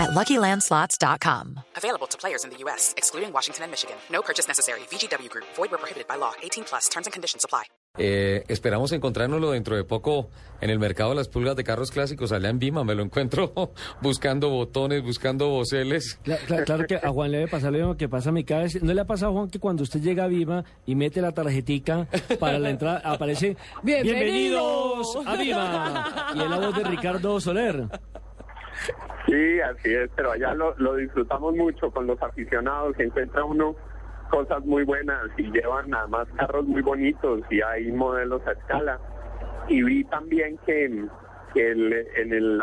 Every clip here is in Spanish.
at LuckyLandSlots.com. Available to players in the U.S., excluding Washington and Michigan. No purchase necessary. VGW Group. Void where prohibited by law. 18 plus. Terms and conditions apply. Eh, esperamos encontrárnoslo dentro de poco en el mercado de las pulgas de carros clásicos allá en Vima. Me lo encuentro buscando botones, buscando voceles. Cla- cla- Claro, que a Juan le debe pasar lo mismo que pasa a mi cabeza. ¿No le ha pasado, Juan, que cuando usted llega a Viva y mete la tarjetica para la entrada, aparece ¡Bienvenidos! a Viva? Y es la voz de Ricardo Soler. Sí, así es, pero allá lo, lo disfrutamos mucho con los aficionados, se encuentra uno cosas muy buenas y llevan además carros muy bonitos y hay modelos a escala. Y vi también que, que el- en el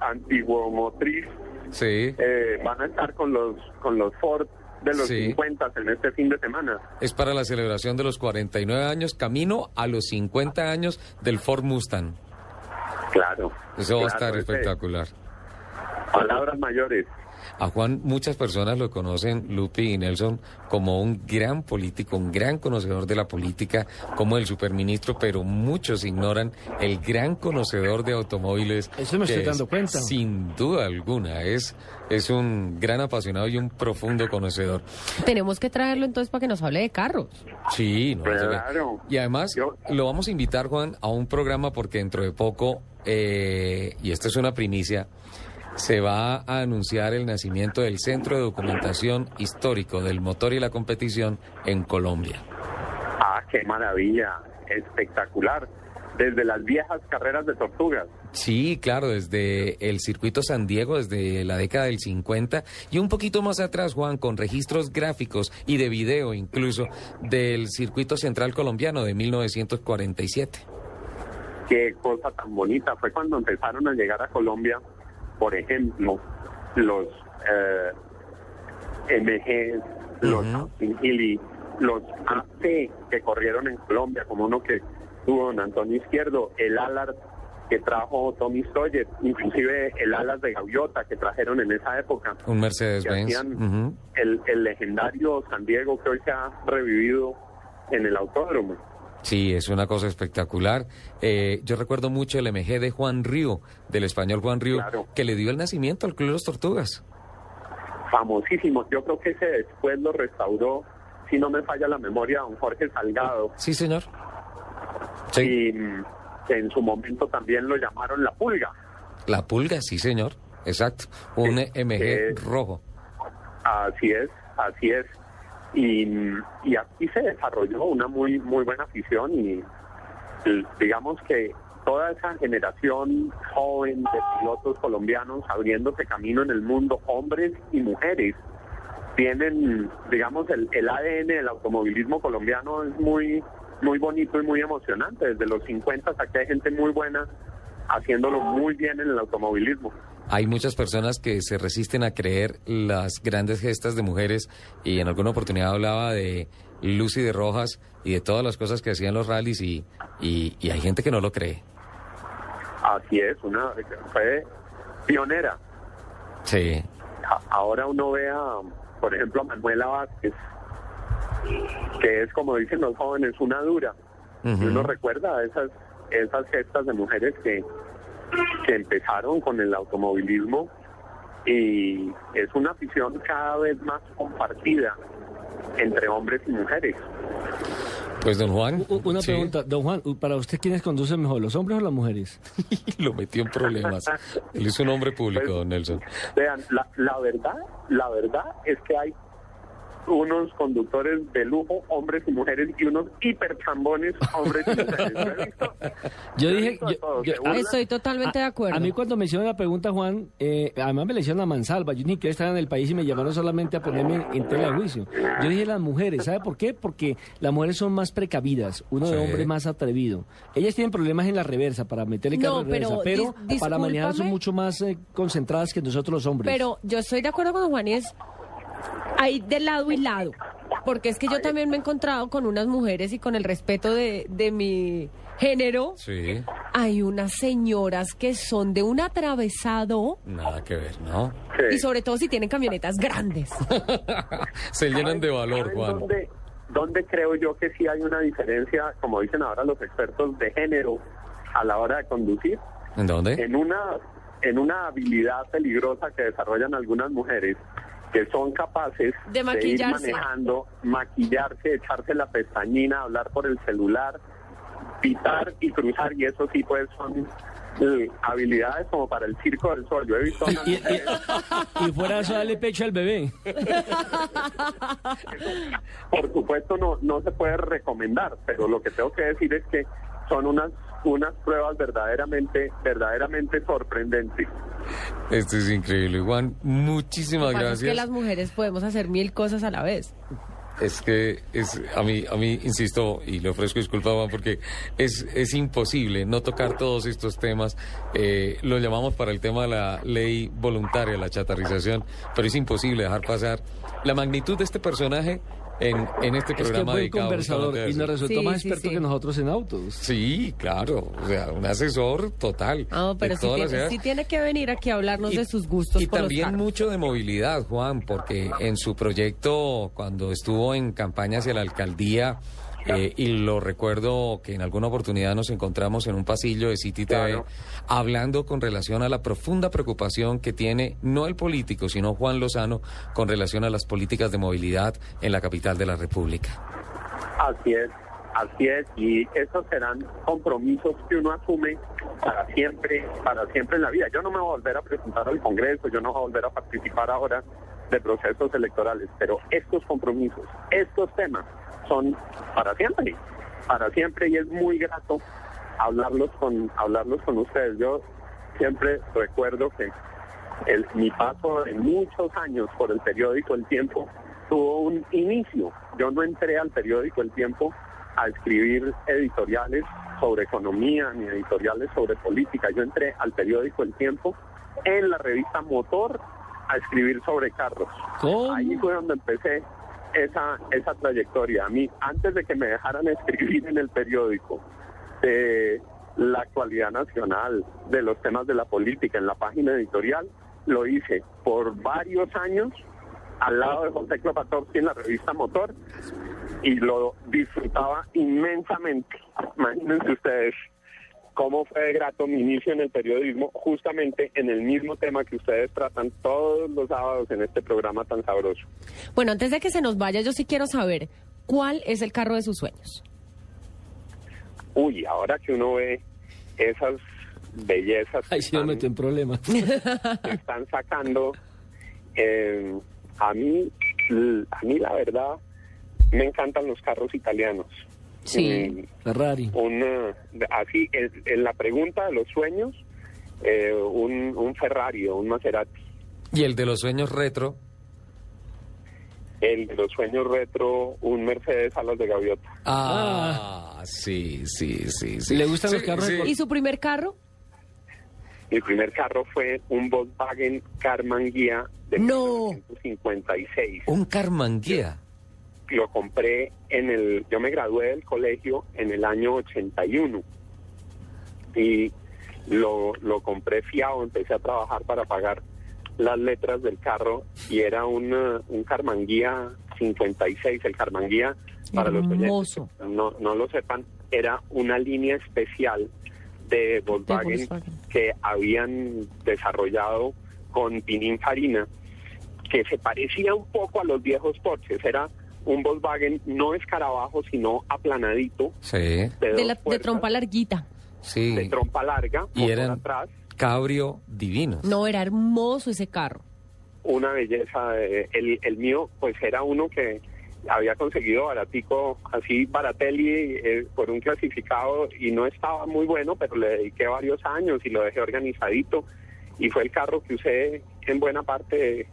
antiguo motriz Sí, eh, van a estar con los con los Ford de los Sí. 50 en este fin de semana. es para la celebración de los 49 años, camino a los 50 años del Ford Mustang. Claro. Eso va a estar ese- espectacular. Palabras mayores. A Juan muchas personas lo conocen, Lupi y Nelson, como un gran político, un gran conocedor de la política, como el superministro, pero muchos ignoran el gran conocedor de automóviles. Eso me que estoy es, dando cuenta. Sin duda alguna, es, es un gran apasionado y un profundo conocedor. Tenemos que traerlo entonces para que nos hable de carros. Sí, no, Claro. Y además, Yo- lo vamos a invitar, Juan, a un programa porque dentro de poco, eh, y esto es una primicia, se va a anunciar el nacimiento del Centro de Documentación Histórico del Motor y la Competición en Colombia. Ah, qué maravilla, espectacular. Desde las viejas carreras de tortugas. Sí, claro, desde el circuito San Diego, desde la década del 50 y un poquito más atrás, Juan, con registros gráficos y de video incluso del circuito central colombiano de 1947. Qué cosa tan bonita. Fue cuando empezaron a llegar a Colombia, por ejemplo, los eh, MGs, los Healey, los AC que corrieron en Colombia, como uno que tuvo don Antonio Izquierdo, el Allard que trajo Tommy Sawyer, inclusive el Alas de Gaviota que trajeron en esa época. Un que hacían ujú. el, el legendario San Diego que hoy se ha revivido en el autódromo. Sí, es una cosa espectacular. Eh, yo recuerdo mucho el MG de Juan Río, del español Juan Río, Claro. que le dio el nacimiento al Club de los Tortugas. famosísimo. Yo creo que ese después lo restauró, si no me falla la memoria, don Jorge Salgado. Sí, señor. Sí, Y mm, en su momento también lo llamaron La Pulga. la pulga, sí, señor. Exacto. Un Sí, MG eh, rojo. Así es, así es. Y, y aquí se desarrolló una muy, muy buena afición y digamos que toda esa generación joven de pilotos colombianos abriéndose camino en el mundo, hombres y mujeres, tienen, digamos, el, el ADN del automovilismo colombiano es muy, muy bonito y muy emocionante. Desde los 50 hasta que hay gente muy buena haciéndolo muy bien en el automovilismo. Hay muchas personas que se resisten a creer las grandes gestas de mujeres y en alguna oportunidad hablaba de Lucy de Rojas y de todas las cosas que hacían los rallies y, y, y hay gente que no lo cree. Así es, una fue pionera. Sí, A- Ahora uno ve a, por ejemplo, a Manuela Vázquez, que es, como dicen los jóvenes, una dura. Y uno recuerda esas, esas gestas de mujeres que, que empezaron con el automovilismo y es una afición cada vez más compartida entre hombres y mujeres. pues don Juan. Una sí, pregunta, don Juan, ¿para usted quiénes conducen mejor, los hombres o las mujeres? Lo metió en problemas. Él es un hombre público, Pues, don Nelson. Vean, la, la verdad, la verdad es que hay unos conductores de lujo, hombres y mujeres, y unos hiperchambones, hombres y mujeres. Yo he visto- Yo he dije, visto de yo- yo-. Estoy totalmente de acuerdo. A mí cuando me hicieron la pregunta, Juan, eh, además me le hicieron a mansalva, yo ni que estaba en el país y me llamaron solamente a ponerme en, tela de juicio. Yo dije las mujeres, ¿sabe por qué? Porque las mujeres son más precavidas, uno de Sí. hombre más atrevido. Ellas tienen problemas en la reversa para meterle carro No, en reversa, pero para manejar son mucho más eh, concentradas que nosotros los hombres. Pero yo estoy de acuerdo con Juan y es hay de lado y lado. Porque es que yo también me he encontrado con unas mujeres y con el respeto de, de mi género. Sí, Hay unas señoras que son de un atravesado nada que ver, ¿no? Sí. y sobre todo si tienen camionetas grandes. Se llenan de valor, ¿Saben Juan. ¿Dónde, dónde creo yo que sí hay una diferencia, como dicen ahora los expertos de género, a la hora de conducir? ¿En dónde? En una, en una habilidad peligrosa que desarrollan algunas mujeres que son capaces De ir maquillarse. manejando, maquillarse, echarse la pestañina, hablar por el celular, pitar y cruzar, y eso sí pues son eh, habilidades como para el circo del sol. Yo he visto Y, y- y fuera eso, darle pecho al bebé. Por supuesto no no se puede recomendar, pero lo que tengo que decir es que son unas unas pruebas verdaderamente verdaderamente sorprendentes. Esto es increíble, Juan. Muchísimas pasa es gracias. que las mujeres podemos hacer mil cosas a la vez. Es que es a mí, a mí insisto y le ofrezco disculpas Juan porque es es imposible no tocar todos estos temas. Eh, lo llamamos para el tema de la ley voluntaria, la chatarrización, pero es imposible dejar pasar la magnitud de este personaje en, en este Es que programa conversador justamente a y nos resultó Sí, más sí, experto sí. que nosotros en autos. Sí, claro, o sea, un asesor total. Ah, pero las tiene, sí tiene que venir aquí a hablarnos Y- de sus gustos Y por también mucho de movilidad, Juan, porque en su proyecto, cuando estuvo en campaña hacia la alcaldía, eh, y lo recuerdo que en alguna oportunidad nos encontramos en un pasillo de City TV hablando con relación a la profunda preocupación que tiene no el político, sino Juan Lozano con relación a las políticas de movilidad en la capital de la República. Así es, así es, y esos serán compromisos que uno asume para siempre, para siempre en la vida. Yo no me voy a volver a presentar al Congreso, yo no voy a volver a participar ahora de procesos electorales, pero estos compromisos, estos temas son para siempre, para siempre y es muy grato hablarlos con hablarlos con ustedes. Yo siempre recuerdo que el, mi paso de muchos años por el periódico El Tiempo tuvo un inicio. Yo no entré al periódico El Tiempo a escribir editoriales sobre economía ni editoriales sobre política. Yo entré al periódico El Tiempo en la revista Motor a escribir sobre carros. ¿Cómo? Ahí fue donde empecé esa, esa trayectoria. A mí, antes de que me dejaran escribir en el periódico de la actualidad nacional, de los temas de la política en la página editorial, lo hice por varios años al lado de José Clopatorski en la revista Motor y lo disfrutaba inmensamente. Imagínense ustedes cómo fue de grato mi inicio en el periodismo, justamente en el mismo tema que ustedes tratan todos los sábados en este programa tan sabroso. Bueno, antes de que se nos vaya, yo sí quiero saber cuál es el carro de sus sueños. Uy, ahora que uno ve esas bellezas que Ahí sí me están, meto en problemas. que están sacando, eh, a mí, a mí la verdad, me encantan los carros italianos. Sí. Mm, Ferrari. una, así, en, en la pregunta de los sueños, eh, un, un Ferrari o un Maserati. Y el de los sueños retro, El de los sueños retro, un Mercedes alas de gaviota. ah, sí, sí, sí, sí. ¿Le gustan los carros sí. ¿Y su primer carro? Mi primer carro fue un Volkswagen Karmann Ghia de No. 1956. Un Carmanguía. Lo compré en el, yo me gradué del colegio en el año 81 y lo, lo compré fiado, empecé a trabajar para pagar las letras del carro y era una- un Karmann Ghia 56, el Karmann Ghia, para los oyentes Hermoso. no, no lo sepan, era una línea especial de Volkswagen, Volkswagen. que habían desarrollado con Pininfarina, que se parecía un poco a los viejos Porsches, era un Volkswagen no escarabajo, sino aplanadito, Sí, de, De, de trompa larguita. sí. de trompa larga, Y eran atrás, cabrio divinos. No, era hermoso ese carro. una belleza. eh, el, el mío, pues era uno que había conseguido baratico, así Baratelli, eh, por un clasificado y no estaba muy bueno, pero le dediqué varios años y lo dejé organizadito y fue el carro que usé en buena parte de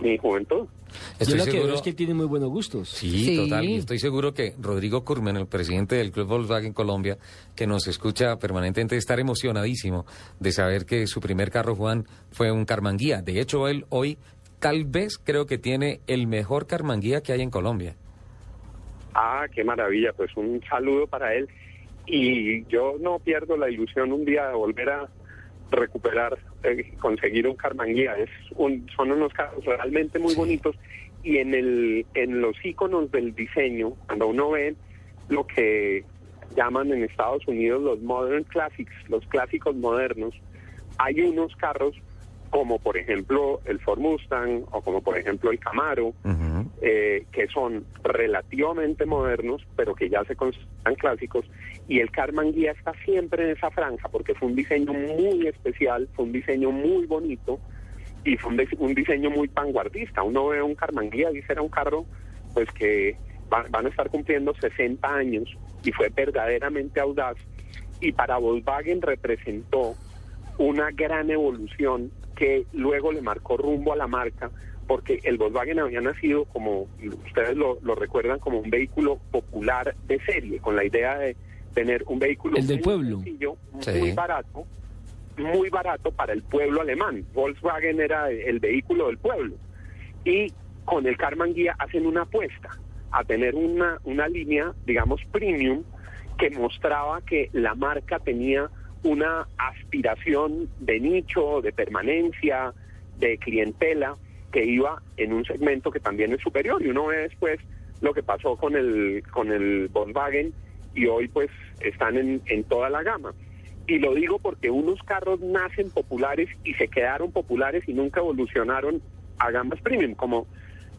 mi juventud. Yo Estoy lo que veo seguro. es que tiene muy buenos gustos. Sí, Sí. total. Y estoy seguro que Rodrigo Curmen, el presidente del Club Volkswagen Colombia, que nos escucha permanentemente, estar emocionadísimo de saber que su primer carro, Juan, fue un Carmanguía. De hecho, él hoy tal vez creo que tiene el mejor Carmanguía que hay en Colombia. Ah, qué maravilla, pues un saludo para él. Y yo no pierdo la ilusión un día de volver a recuperar, eh, conseguir un Carmanguía. Es un, son unos carros realmente muy bonitos. Y en, el, en los iconos del diseño, cuando uno ve lo que llaman en Estados Unidos los modern classics, los clásicos modernos, hay unos carros como por ejemplo el Ford Mustang o como por ejemplo el Camaro, eh, que son relativamente modernos, pero que ya se consideran clásicos, y el Carman Guía está siempre en esa franja, porque fue un diseño muy especial, fue un diseño muy bonito, y fue un, diseño muy vanguardista. Uno ve un Carman Guía, dice era un carro pues que van a estar cumpliendo 60 años, y fue verdaderamente audaz, y para Volkswagen representó una gran evolución que luego le marcó rumbo a la marca, porque el Volkswagen había nacido como, ustedes lo, recuerdan, como un vehículo popular de serie, con la idea de tener un vehículo el del pueblo. Sencillo, muy barato, muy barato para el pueblo alemán. Volkswagen era el vehículo del pueblo. Y con el Carman Guía hacen una apuesta a tener una, una línea, digamos, premium, que mostraba que la marca tenía una aspiración de nicho, de permanencia, de clientela que iba en un segmento que también es superior. Y uno ve después lo que pasó con el, con el Volkswagen y hoy pues están en, en toda la gama. Y lo digo porque unos carros nacen populares y se quedaron populares y nunca evolucionaron a gamas premium, como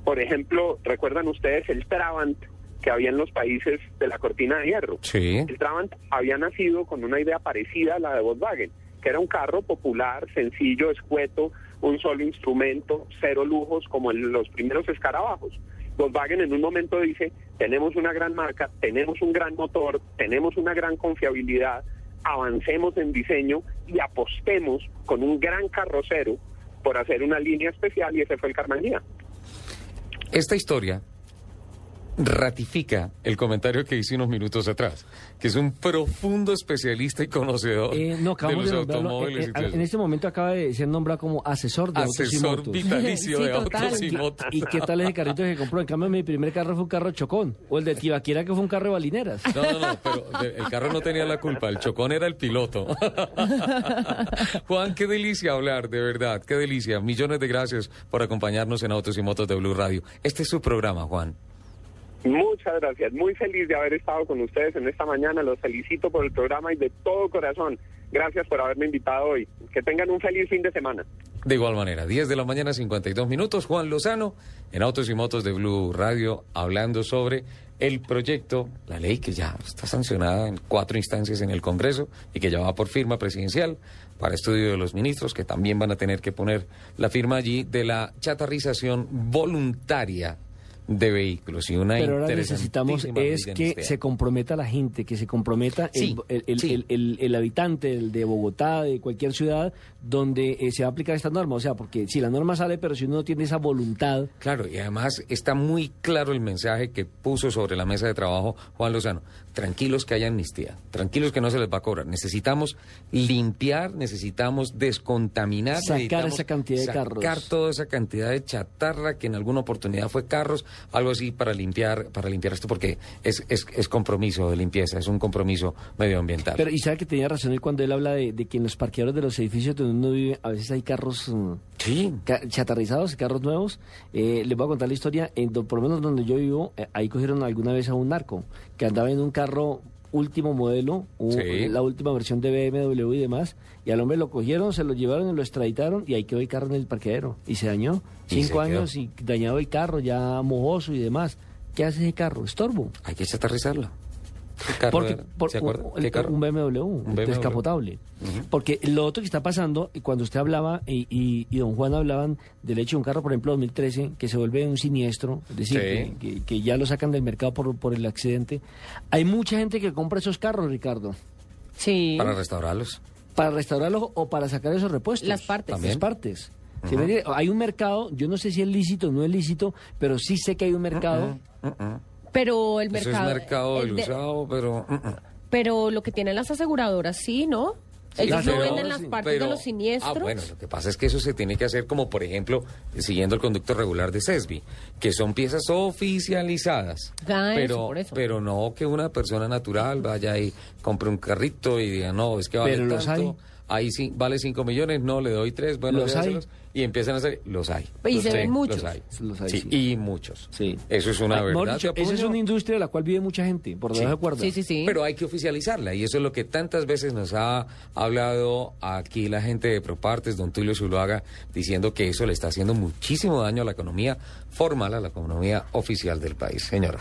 por ejemplo, recuerdan ustedes el Trabant que había en los países de la cortina de hierro. Sí. El Trabant había nacido con una idea parecida a la de Volkswagen, que era un carro popular, sencillo, escueto, un solo instrumento, cero lujos, como en los primeros escarabajos. Volkswagen en un momento dice, tenemos una gran marca, tenemos un gran motor, tenemos una gran confiabilidad, avancemos en diseño y apostemos con un gran carrocero por hacer una línea especial y ese fue el Carmanía. Esta historia ratifica el comentario que hice unos minutos atrás, que es un profundo especialista y conocedor eh, no, de los de automóviles. Eh, eh, en este momento acaba de ser nombrado como asesor de autos y motos. vitalicio Sí, de total. autos y motos. ¿Y qué tal ese carrito que compró? En cambio, mi primer carro fue un carro chocón. O el de Tibaquira, que fue un carro de balineras. No, no, no, pero el carro no tenía la culpa, el chocón era el piloto. Juan, qué delicia hablar, de verdad, qué delicia. Millones de gracias por acompañarnos en Autos y Motos de Blue Radio. Este es su programa, Juan. Muchas gracias, muy feliz de haber estado con ustedes en esta mañana, los felicito por el programa y de todo corazón, gracias por haberme invitado hoy. Que tengan un feliz fin de semana. De igual manera, 10 de la mañana, 52 minutos, Juan Lozano, en Autos y Motos de Blue Radio, hablando sobre el proyecto, la ley que ya está sancionada en cuatro instancias en el Congreso y que ya va por firma presidencial para estudio de los ministros, que también van a tener que poner la firma allí de la chatarrización voluntaria de vehículos y una Pero ahora necesitamos es que amnistía. se comprometa la gente, que se comprometa el- Sí, el, el- sí. el- el- el habitante el de Bogotá, de cualquier ciudad, donde eh, se va a aplicar esta norma. O sea, porque si la norma sale, pero si uno no tiene esa voluntad, Claro, y además está muy claro el mensaje que puso sobre la mesa de trabajo Juan Lozano. Tranquilos que haya amnistía, tranquilos que no se les va a cobrar. Necesitamos limpiar, necesitamos descontaminar. Sacar esa cantidad de sacar carros. toda esa cantidad de chatarra que en alguna oportunidad fue carros, algo así para limpiar, para limpiar esto, porque es, es, es compromiso de limpieza, es un compromiso medioambiental. Pero, y sabe que tenía razón él cuando él habla de, de que en los parqueaderos de los edificios donde uno vive, a veces hay carros mm, sí, ca- chatarrizados, carros nuevos. Eh, les voy a contar la historia, en por lo menos donde yo vivo, eh, ahí cogieron alguna vez a un narco, que andaba en un carro último modelo, Sí. la última versión de BMW y demás, y al hombre lo cogieron, se lo llevaron y lo extraditaron, y ahí quedó el carro en el parqueadero, y se dañó. Y Cinco se años y dañado el carro, ya mojoso y demás. ¿Qué hace ese carro? Estorbo. hay que chatarrizarlo. ¿Qué carro Porque era? por- ¿Se acuerda? un, ¿Qué carro? un BMW, Un BMW. descapotable. Porque lo otro que está pasando, y cuando usted hablaba y, y- y don Juan hablaban del hecho de un carro, por ejemplo, 2013, que se vuelve un siniestro, es decir, Sí. que, que- que ya lo sacan del mercado por, por el accidente. Hay mucha gente que compra esos carros, Ricardo, Sí. Para restaurarlos. para restaurarlos o para sacar esos repuestos. Las partes. También. Las partes. Hay un mercado, yo no sé si es lícito o no es lícito, pero sí sé que hay un mercado. Pero el Eso mercado. es mercado el del de- usado, pero... mm, mm. Pero lo que tienen las aseguradoras, sí, ¿no? Ellos no venden las partes pero- de los siniestros. Ah, bueno, lo que pasa es que eso se tiene que hacer como, por ejemplo, siguiendo el conducto regular de CESBI, que son piezas oficializadas. Ah, eso, pero, por eso. pero no que una persona natural vaya y compre un carrito y diga, no, es que vale Pero los tanto. Ahí sí, vale 5 millones, no, le doy 3, bueno, ¿Los hay? y empiezan a hacer, los hay. Y Los se ven hay, muchos. Los hay. Los hay, sí, sí. y muchos. Sí. Eso es una mejor verdad. dicho, esa es una industria de la cual vive mucha gente, por debajo de cuerda. Sí, sí, sí. Pero hay que oficializarla y eso es lo que tantas veces nos ha hablado aquí la gente de Propartes, don Tulio Zuluaga, diciendo que eso le está haciendo muchísimo daño a la economía formal, a la economía oficial del país. Señora.